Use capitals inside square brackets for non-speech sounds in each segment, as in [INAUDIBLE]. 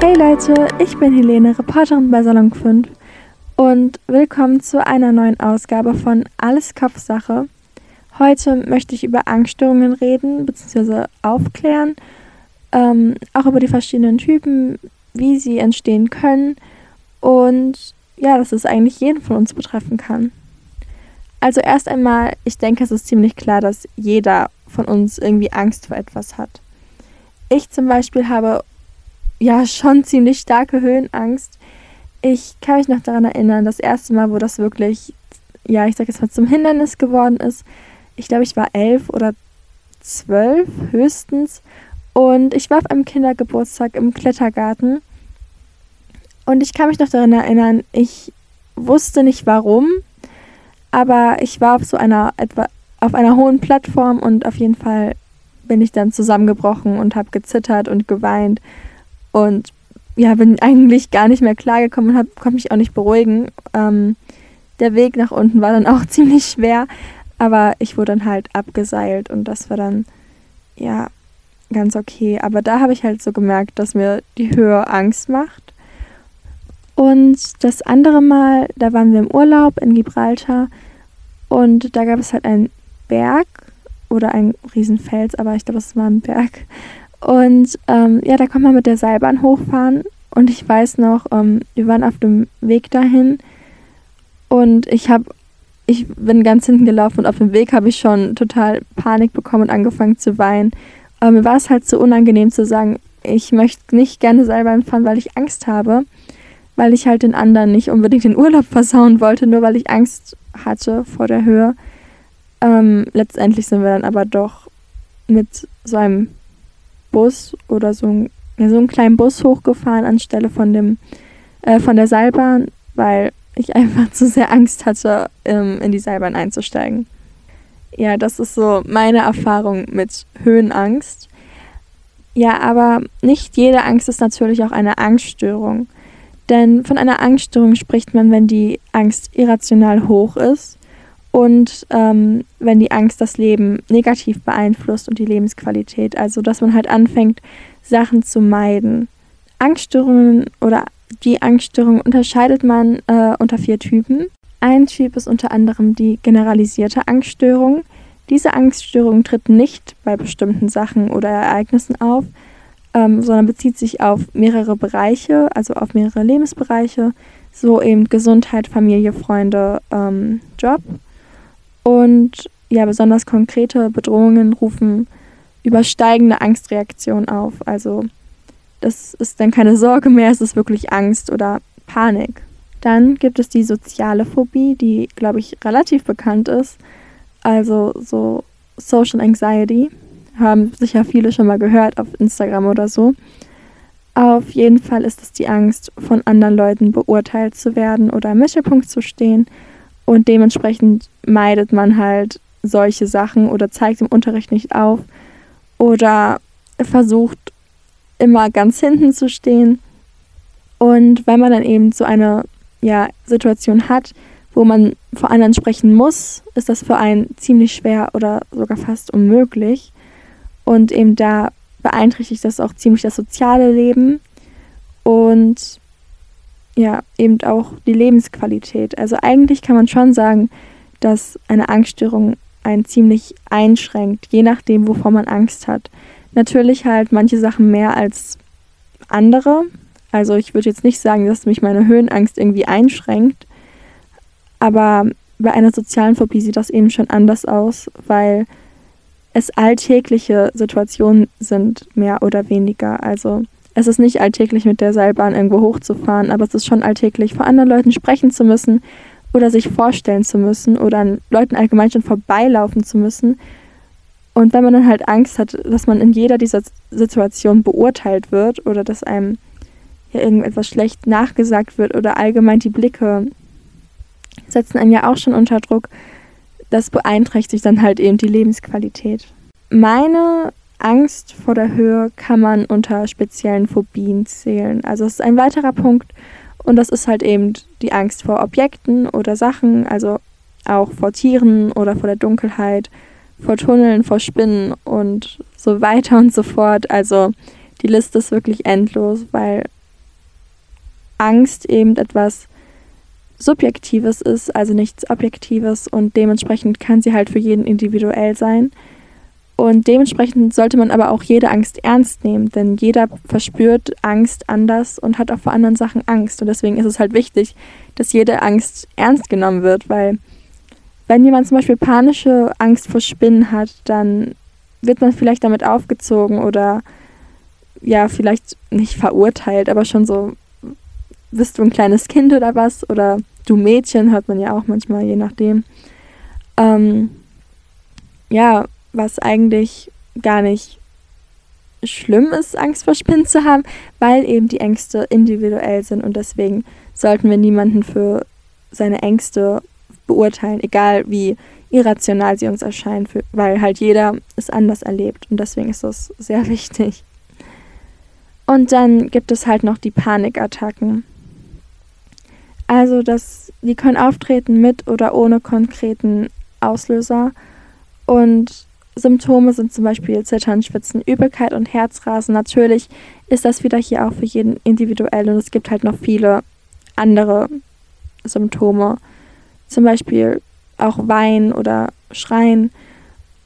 Hey Leute, ich bin Helene, Reporterin bei Salon 5 und willkommen zu einer neuen Ausgabe von Alles Kopfsache. Heute möchte ich über Angststörungen reden bzw. aufklären, ähm, auch über die verschiedenen Typen, wie sie entstehen können und ja, dass es eigentlich jeden von uns betreffen kann. Also erst einmal, ich denke, es ist ziemlich klar, dass jeder von uns irgendwie Angst vor etwas hat. Ich zum Beispiel habe ja schon ziemlich starke Höhenangst. Ich kann mich noch daran erinnern, das erste Mal, wo das wirklich, ja, ich sag jetzt mal zum Hindernis geworden ist. Ich glaube, ich war elf oder zwölf höchstens. Und ich war auf einem Kindergeburtstag im Klettergarten. Und ich kann mich noch daran erinnern, ich wusste nicht warum, aber ich war auf so einer etwa auf einer hohen Plattform und auf jeden Fall bin ich dann zusammengebrochen und habe gezittert und geweint und ja, bin eigentlich gar nicht mehr klargekommen und konnte mich auch nicht beruhigen. Ähm, der Weg nach unten war dann auch [LAUGHS] ziemlich schwer, aber ich wurde dann halt abgeseilt und das war dann ja ganz okay. Aber da habe ich halt so gemerkt, dass mir die Höhe Angst macht. Und das andere Mal, da waren wir im Urlaub in Gibraltar und da gab es halt einen Berg oder einen Riesenfels, aber ich glaube, es war ein Berg. Und ähm, ja, da kann man mit der Seilbahn hochfahren. Und ich weiß noch, ähm, wir waren auf dem Weg dahin und ich habe, ich bin ganz hinten gelaufen und auf dem Weg habe ich schon total Panik bekommen und angefangen zu weinen. Aber mir war es halt so unangenehm zu sagen, ich möchte nicht gerne Seilbahn fahren, weil ich Angst habe, weil ich halt den anderen nicht unbedingt den Urlaub [LAUGHS] versauen wollte, nur weil ich Angst hatte vor der Höhe. Ähm, letztendlich sind wir dann aber doch mit so einem Bus oder so, ein, ja, so einen kleinen Bus hochgefahren anstelle von dem äh, von der Seilbahn, weil ich [LAUGHS] einfach zu sehr Angst hatte, ähm, in die Seilbahn einzusteigen. Ja, das ist so meine Erfahrung mit Höhenangst. Ja, aber nicht jede Angst ist natürlich auch eine Angststörung. Denn von einer Angststörung spricht man, wenn die Angst irrational hoch ist und ähm, wenn die Angst das Leben negativ beeinflusst und die Lebensqualität. Also dass man halt anfängt, Sachen zu meiden. Angststörungen oder die Angststörung unterscheidet man äh, unter vier Typen. Ein Typ ist unter anderem die generalisierte Angststörung. Diese Angststörung tritt nicht bei bestimmten Sachen oder Ereignissen auf, ähm, sondern bezieht sich auf mehrere Bereiche, also auf mehrere Lebensbereiche, so eben Gesundheit, Familie, Freunde, ähm, Job. Und ja, besonders konkrete Bedrohungen rufen übersteigende Angstreaktionen auf. Also das ist dann keine Sorge mehr, es ist wirklich Angst oder Panik. Dann gibt es die soziale Phobie, die, glaube ich, relativ bekannt ist. Also so Social Anxiety haben sicher viele schon mal gehört auf Instagram oder so. Auf jeden Fall ist es die Angst, von anderen Leuten beurteilt zu werden oder im Mittelpunkt zu stehen. Und dementsprechend meidet man halt solche Sachen oder zeigt im Unterricht nicht auf oder versucht immer ganz hinten zu stehen. Und wenn man dann eben so eine ja, Situation hat, wo man vor anderen sprechen muss, ist das für einen ziemlich schwer oder sogar fast unmöglich. Und eben da beeinträchtigt das auch ziemlich das soziale Leben und ja, eben auch die Lebensqualität. Also eigentlich kann man schon sagen, dass eine Angststörung einen ziemlich einschränkt, je nachdem, wovor man Angst hat. Natürlich halt manche Sachen mehr als andere. Also ich würde jetzt nicht sagen, dass mich meine Höhenangst irgendwie einschränkt, aber bei einer sozialen Phobie sieht das eben schon anders aus, weil es alltägliche Situationen sind, mehr oder weniger. Also es ist nicht alltäglich, mit der Seilbahn irgendwo hochzufahren, aber es ist schon alltäglich, vor anderen Leuten sprechen zu müssen oder sich vorstellen zu müssen oder an Leuten allgemein schon vorbeilaufen zu müssen. Und wenn man dann halt Angst hat, dass man in jeder dieser Situationen beurteilt wird oder dass einem ja irgendetwas schlecht nachgesagt wird oder allgemein die Blicke setzen einen ja auch schon unter Druck, das beeinträchtigt dann halt eben die Lebensqualität. Meine Angst vor der Höhe kann man unter speziellen Phobien zählen. Also es ist ein weiterer Punkt und das ist halt eben die Angst vor Objekten oder Sachen, also auch vor Tieren oder vor der Dunkelheit, vor Tunneln, vor Spinnen und so weiter und so fort. Also die Liste ist wirklich endlos, weil Angst eben etwas Subjektives ist, also nichts Objektives und dementsprechend kann sie halt für jeden individuell sein. Und dementsprechend sollte man aber auch jede Angst ernst nehmen, denn jeder verspürt Angst anders und hat auch vor anderen Sachen Angst. Und deswegen ist es halt wichtig, dass jede Angst ernst genommen wird, weil wenn jemand zum Beispiel panische Angst vor Spinnen hat, dann wird man vielleicht damit aufgezogen oder ja, vielleicht nicht verurteilt, aber schon so, bist du ein kleines Kind oder was? Oder du Mädchen, hört man ja auch manchmal, je nachdem. Ähm, ja, was eigentlich gar nicht schlimm ist, Angst vor Spinnen zu haben, weil eben die Ängste individuell sind und deswegen sollten wir niemanden für seine Ängste beurteilen, egal wie irrational sie uns erscheinen, weil halt jeder es anders erlebt und deswegen ist das sehr [LAUGHS] wichtig. Und dann gibt es halt noch die Panikattacken. Also, das, die können auftreten mit oder ohne konkreten Auslöser. Und Symptome sind zum Beispiel Zittern, Schwitzen, Übelkeit und Herzrasen. Natürlich ist das wieder hier auch für jeden individuell und es gibt halt noch viele andere Symptome. Zum Beispiel auch Weinen oder Schreien.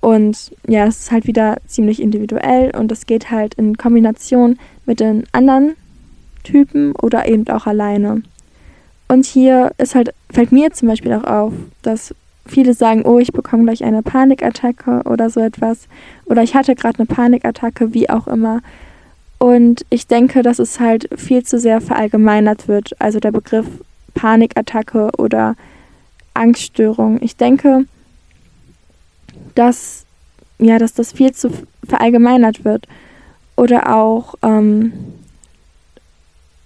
Und ja, es ist halt wieder ziemlich individuell und das geht halt in Kombination mit den anderen Typen oder eben auch alleine. Und hier ist halt, fällt mir zum Beispiel auch auf, dass viele sagen, oh, ich bekomme gleich eine Panikattacke oder so etwas. Oder ich hatte gerade eine Panikattacke, wie auch immer. Und ich denke, dass es halt viel zu sehr verallgemeinert wird. Also der Begriff Panikattacke oder Angststörung. Ich denke, dass, ja, dass das viel zu verallgemeinert wird. Oder auch ähm,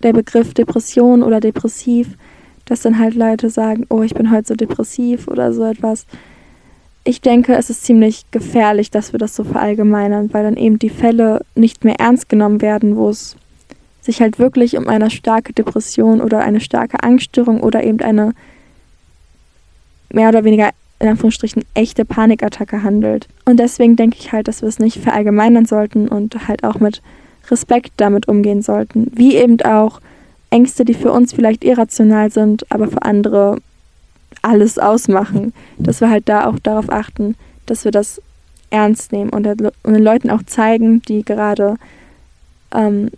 der Begriff Depression oder depressiv, dass dann halt Leute sagen, oh, ich bin heute so depressiv oder so etwas. Ich denke, es ist ziemlich gefährlich, dass wir das so verallgemeinern, weil dann eben die Fälle nicht mehr ernst genommen werden, wo es sich halt wirklich um eine starke Depression oder eine starke Angststörung oder eben eine mehr oder weniger in Anführungsstrichen echte Panikattacke handelt. Und deswegen denke ich halt, dass wir es nicht verallgemeinern sollten und halt auch mit Respekt damit umgehen sollten. Wie eben auch Ängste, die für uns vielleicht irrational sind, aber für andere alles ausmachen. Dass wir halt da auch darauf achten, dass wir das ernst nehmen und, den Leuten auch zeigen, die gerade ähm,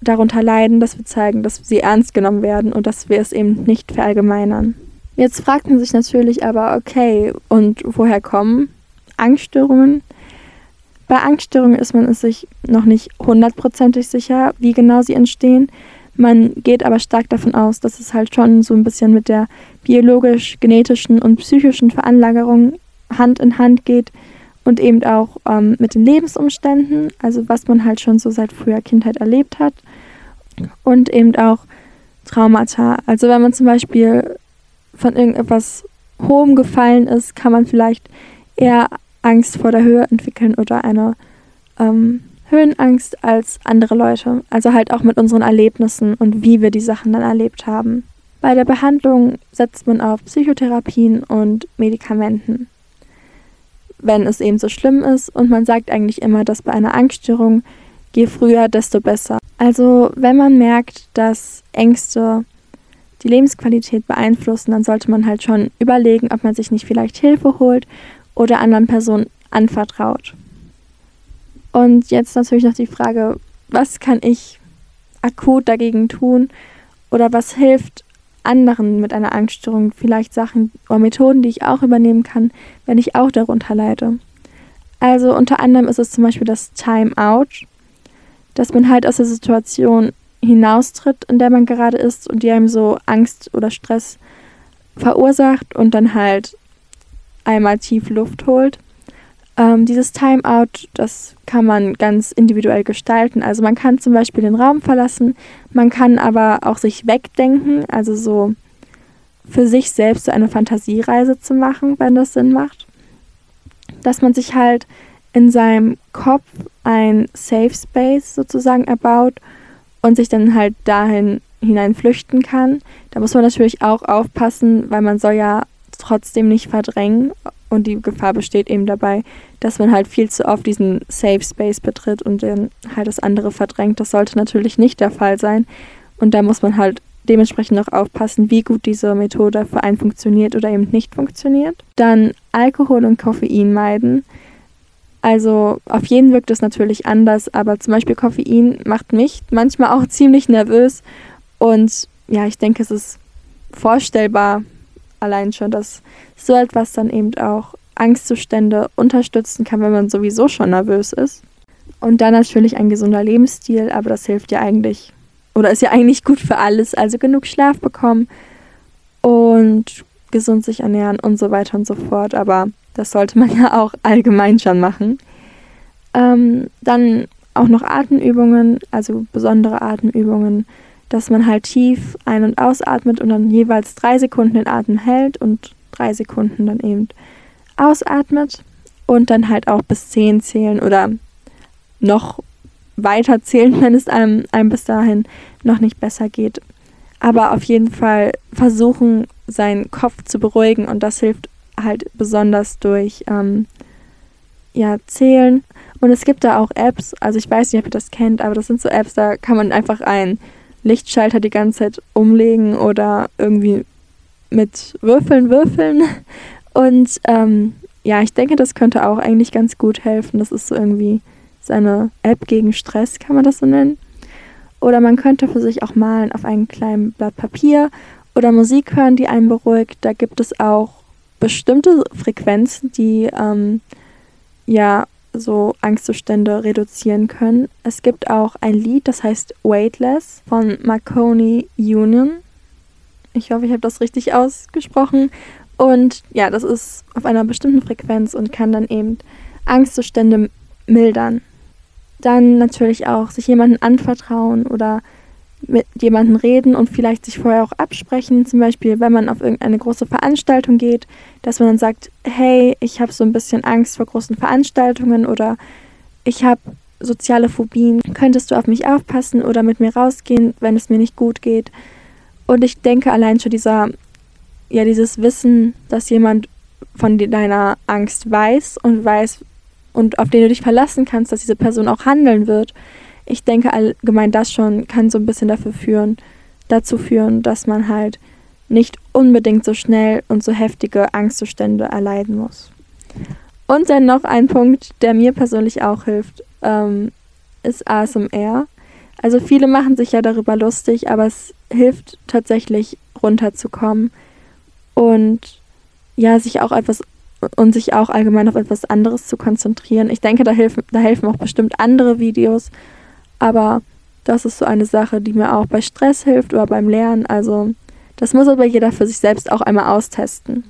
darunter leiden, dass wir zeigen, dass sie ernst genommen werden und dass wir es eben nicht verallgemeinern. Jetzt fragt man sich natürlich aber, okay, und woher kommen Angststörungen? Bei Angststörungen ist man sich noch nicht hundertprozentig sicher, wie genau sie entstehen. Man geht aber stark davon aus, dass es halt schon so ein bisschen mit der biologisch-genetischen und psychischen Veranlagerung Hand in Hand geht und eben auch ähm, mit den Lebensumständen, also was man halt schon so seit früher Kindheit erlebt hat und eben auch Traumata. Also wenn man zum Beispiel von irgendetwas Hohem gefallen ist, kann man vielleicht eher Angst vor der Höhe entwickeln oder eine ähm, Höhenangst als andere Leute. Also halt auch mit unseren Erlebnissen und wie wir die Sachen dann erlebt haben. Bei der Behandlung setzt man auf Psychotherapien und Medikamenten, wenn es eben so schlimm ist. Und man sagt eigentlich immer, dass bei einer Angststörung je früher, desto besser. Also wenn man merkt, dass Ängste die Lebensqualität beeinflussen, dann sollte man halt schon überlegen, ob man sich nicht vielleicht Hilfe holt oder anderen Personen anvertraut. Und jetzt natürlich noch die Frage, was kann ich akut dagegen tun oder was hilft anderen mit einer Angststörung, vielleicht Sachen oder Methoden, die ich auch übernehmen kann, wenn ich auch darunter leide. Also unter anderem ist es zum Beispiel das Time Out, dass man halt aus der Situation hinaustritt, in der man gerade ist und die einem so Angst oder Stress verursacht und dann halt einmal tief Luft holt. Ähm, dieses Timeout, das kann man ganz individuell gestalten. Also man kann zum Beispiel den Raum verlassen, man kann aber auch sich wegdenken, also so für sich selbst so eine Fantasiereise zu machen, wenn das Sinn macht. Dass man sich halt in seinem Kopf ein Safe Space sozusagen erbaut und sich dann halt dahin hinein flüchten kann. Da muss man natürlich auch aufpassen, weil man soll ja trotzdem nicht verdrängen und die Gefahr besteht eben dabei, dass man halt viel zu oft diesen Safe Space betritt und dann halt das andere verdrängt. Das sollte natürlich nicht der Fall sein. Und da muss man halt dementsprechend auch aufpassen, wie gut diese Methode für einen funktioniert oder eben nicht funktioniert. Dann Alkohol und Koffein meiden. Also auf jeden wirkt es natürlich anders, aber zum Beispiel Koffein macht mich manchmal auch ziemlich nervös. Und ja, ich denke, es ist vorstellbar allein schon, dass so etwas dann eben auch Angstzustände unterstützen kann, wenn man sowieso schon nervös ist. Und dann natürlich ein gesunder Lebensstil, aber das hilft ja eigentlich oder ist ja eigentlich gut für alles. Also genug Schlaf bekommen und gesund sich ernähren und so weiter und so fort. Aber das sollte man [LAUGHS] ja auch allgemein schon machen. Ähm, dann auch noch Atemübungen, also besondere Atemübungen, dass man halt tief ein- und ausatmet und dann jeweils drei Sekunden den Atem hält und drei Sekunden dann eben ausatmet und dann halt auch bis zehn zählen oder noch weiter zählen, [LAUGHS] wenn es einem, einem bis dahin noch nicht besser geht. Aber auf jeden Fall versuchen, seinen Kopf zu beruhigen und das hilft halt besonders durch ähm, ja, Zählen. Und es gibt da auch Apps, also ich weiß nicht, ob ihr das kennt, aber das sind so Apps, da kann man einfach einen Lichtschalter die ganze Zeit umlegen oder irgendwie mit Würfeln würfeln. [LAUGHS] Und ähm, ja, ich denke, das könnte auch eigentlich ganz gut helfen. Das ist so irgendwie seine App gegen Stress, kann man das so nennen. Oder man könnte für sich auch malen auf einem kleinen Blatt Papier oder Musik hören, die einen beruhigt. Da gibt es auch bestimmte Frequenzen, die ähm, ja so Angstzustände reduzieren können. Es gibt auch ein Lied, das heißt Weightless von Marconi Union. Ich hoffe, ich habe das richtig ausgesprochen. Und ja, das ist auf einer bestimmten Frequenz und kann dann eben Angstzustände mildern. Dann natürlich auch sich jemandem anvertrauen oder mit jemandem reden und vielleicht sich vorher auch absprechen. Zum Beispiel, wenn man auf irgendeine große Veranstaltung geht, dass man dann sagt, hey, ich habe so ein bisschen Angst vor großen Veranstaltungen oder ich habe soziale Phobien. Könntest du auf mich aufpassen oder mit mir rausgehen, wenn es mir nicht gut geht? Und ich denke allein schon dieser, ja, dieses Wissen, dass jemand von deiner Angst weiß und weiß, und auf den du dich verlassen kannst, dass diese Person auch handeln wird. Ich denke allgemein das schon kann so ein bisschen dafür führen, dazu führen, dass man halt nicht unbedingt so schnell und so heftige Angstzustände erleiden muss. Und dann noch ein Punkt, der mir persönlich auch hilft, ähm, ist ASMR. Also viele machen sich ja darüber lustig, aber es hilft tatsächlich runterzukommen und ja, sich auch etwas und sich auch allgemein auf etwas anderes zu konzentrieren. Ich denke, da helfen, da helfen auch bestimmt andere Videos, aber das ist so eine Sache, die mir auch bei Stress hilft oder beim Lernen. Also das muss aber jeder für sich selbst auch einmal austesten.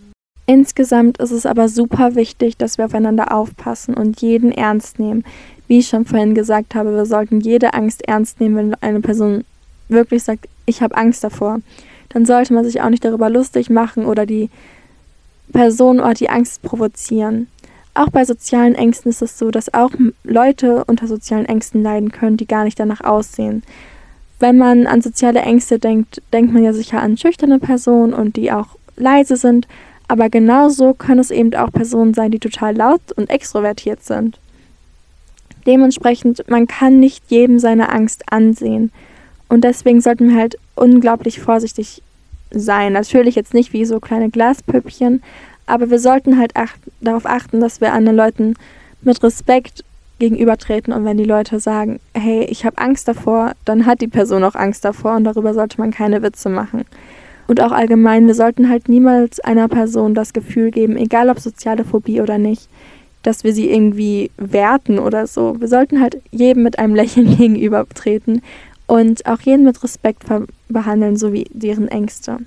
Insgesamt ist es aber super wichtig, dass wir aufeinander aufpassen und jeden ernst nehmen. Wie ich schon vorhin gesagt habe, wir sollten jede Angst ernst nehmen, wenn eine Person wirklich sagt, ich habe Angst davor. Dann sollte man sich auch nicht darüber lustig machen oder die Personen oder die Angst provozieren. Auch bei sozialen Ängsten ist es so, dass auch Leute unter sozialen Ängsten leiden können, die gar nicht danach aussehen. Wenn man an soziale Ängste denkt, denkt man ja sicher an schüchterne Personen und die auch leise sind, aber genauso können es eben auch Personen sein, die total laut und extrovertiert sind. Dementsprechend, man kann nicht jedem seine Angst ansehen. Und deswegen sollten wir halt unglaublich vorsichtig sein. Natürlich jetzt nicht wie so kleine Glaspüppchen, aber wir sollten halt ach darauf achten, dass wir anderen Leuten mit Respekt gegenübertreten und wenn die Leute sagen, hey, ich habe Angst davor, dann hat die Person auch Angst davor und darüber sollte man keine Witze machen. Und auch allgemein, wir sollten halt niemals einer Person das Gefühl geben, egal ob soziale Phobie oder nicht, dass wir sie irgendwie werten oder so. Wir sollten halt jedem mit einem Lächeln [LAUGHS] gegenübertreten und auch jeden mit Respekt behandeln, so wie deren Ängste.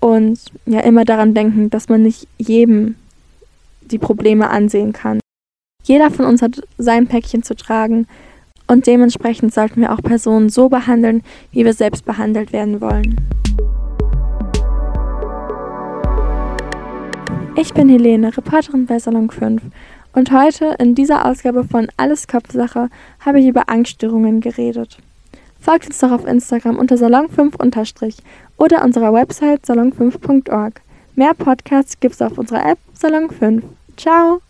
Und ja, immer daran denken, dass man nicht jedem die Probleme ansehen kann. Jeder von uns hat sein Päckchen zu tragen und dementsprechend sollten wir auch Personen so behandeln, wie wir selbst behandelt werden wollen. Ich bin Helene, Reporterin bei Salon 5 und heute in dieser Ausgabe von Alles Kopfsache habe ich über Angststörungen geredet. Folgt uns doch auf Instagram unter salon5- oder unserer Website salon5.org. Mehr Podcasts gibt's auf unserer App Salon 5. Ciao!